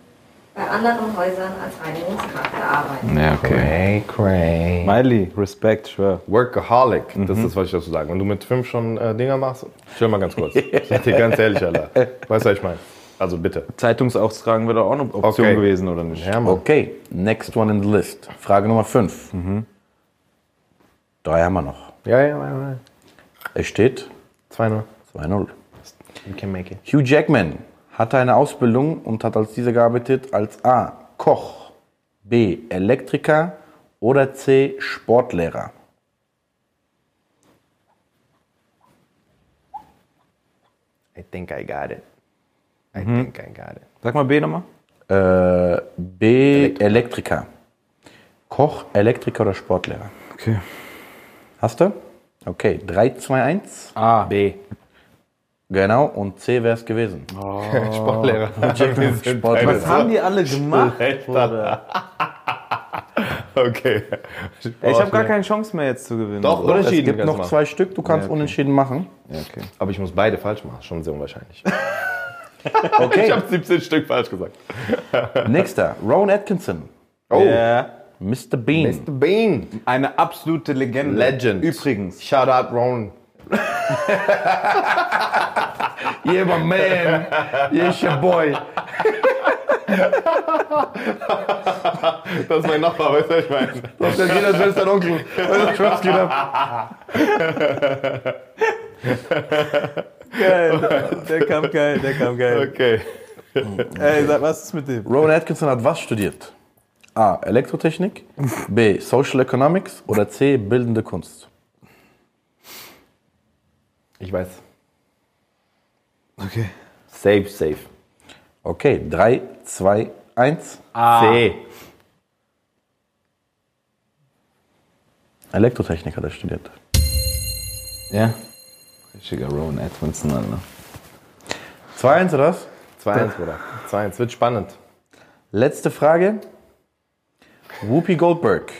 bei anderen Häusern als Reinigungskraft gearbeitet. Ja, okay. Cray, cray. Miley, Respekt, schwör. Workaholic, das ist, was ich dazu sagen. Wenn du mit fünf schon äh, Dinger machst, chill mal ganz kurz. Ich sag dir ganz ehrlich, Alter. Weißt du, was ich meine? Also bitte. Zeitungsaustragen wäre doch auch eine Option Okay. gewesen, oder nicht? Ja. Okay, next one in the list. Frage Nummer 5. Drei haben wir noch. Ja, ja, ja. ja. Es steht 2-0. 2-0. You can make it. Hugh Jackman hatte eine Ausbildung und hat als dieser gearbeitet als A. Koch, B. Elektriker oder C. Sportlehrer. I think I got it. I think I got it. Sag mal B nochmal. Äh, B. Elektriker. Koch, Elektriker oder Sportlehrer. Okay. Hast du? Okay, 3, 2, 1. A. B. Genau, und C wäre es gewesen. Sportlehrer. Jackman, Sportlehrer. Was haben die alle gemacht? Okay. Ey, ich habe gar keine Chance mehr jetzt zu gewinnen. Doch, Es unentschieden. gibt kannst du noch machen. zwei Stück, du kannst unentschieden machen. Ja, okay. Aber ich muss beide falsch machen. Schon sehr unwahrscheinlich. Okay, Ich habe 17 Stück falsch gesagt. nächster. Rowan Atkinson. Oh. Ja. Mr. Bean. Mr. Bean. Eine absolute Legende. Legend. Übrigens. Shout out Ron. Yeah, my man. Yes, your boy. Das ist mein Nachbar, weißt du, was ich meine? Das geht, als wäre es dein Onkel. Was geht ab? Geil. Der kam geil, der kam geil. Okay. Ey, sag, was ist mit dem? Rowan Atkinson hat was studiert? A. Elektrotechnik. B. Social Economics. Oder C. Bildende Kunst. Ich weiß. Okay. Safe, safe. Okay, 3, 2, 1. C. Elektrotechnik hat er studiert. Ja. Richtiger Rowan Atkinson, Alter. 2, 1 oder was? 2-1, Bruder. 2-1. Wird spannend. Letzte Frage. Whoopi Goldberg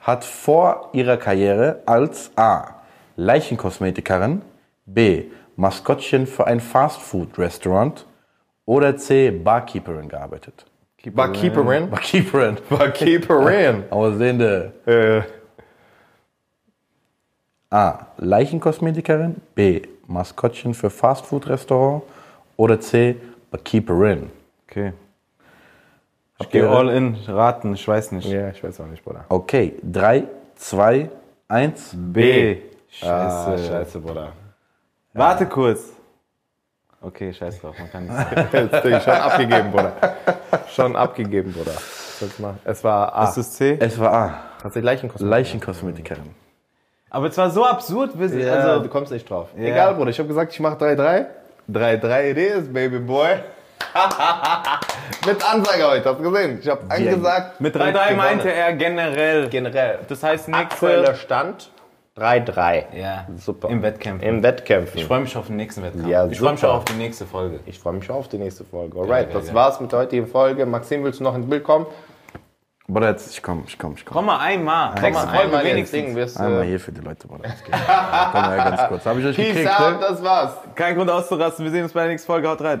hat vor ihrer Karriere als A. Leichenkosmetikerin, B. Maskottchen für ein Fastfood-Restaurant oder C. Barkeeperin gearbeitet. Barkeeperin. Barkeeperin. Barkeeperin. Aussehende äh, A. Leichenkosmetikerin, B. Maskottchen für Fastfood-Restaurant oder C. Barkeeperin. Okay. Ich gehe all in, raten, ich weiß nicht. ja, ich weiß auch nicht, Bruder. Okay, 3, 2, 1. B. Ah, Scheiße. scheiße, Bruder. Warte kurz. Okay, scheiß drauf, man kann nicht. Das Ding schon abgegeben, Bruder. Schon abgegeben, Bruder. Es war A. Das ist C. Es war A. Hast du Leichenkosmetik? Leichenkosmetikerin. Aber es war so absurd, sind, Ja, also. du kommst nicht drauf. Ja. Egal, Bruder. Ich habe gesagt, ich mache 3-3. 3-3 it is, baby boy. Mit Ansage heute, hast du gesehen? Ich habe angesagt. Mit und 3-3 gewonnen. meinte er generell. generell. Das heißt Aktueller nächste. Stand 3-3. Ja, Super. Im Wettkämpfen. Im Wettkämpfen. Ich freue mich auf den nächsten Wettkampf. Ja, ich freue mich auch auf die nächste Folge. Ich freue mich auf die nächste Folge. Alright, geil, das geil. war's mit der heutigen Folge. Maxim, willst du noch ins Bild kommen? Bruder, jetzt, ich komm, ich komm, ich komm. Komm mal einmal. Komm mal Einmal wenigstens. wirst Einmal hier für die Leute, Bruder. Komm mal ganz kurz. Hab ich euch Peace gekriegt, out, ne? das war's. Kein Grund auszurasten. Wir sehen uns bei der nächsten Folge. Haut rein.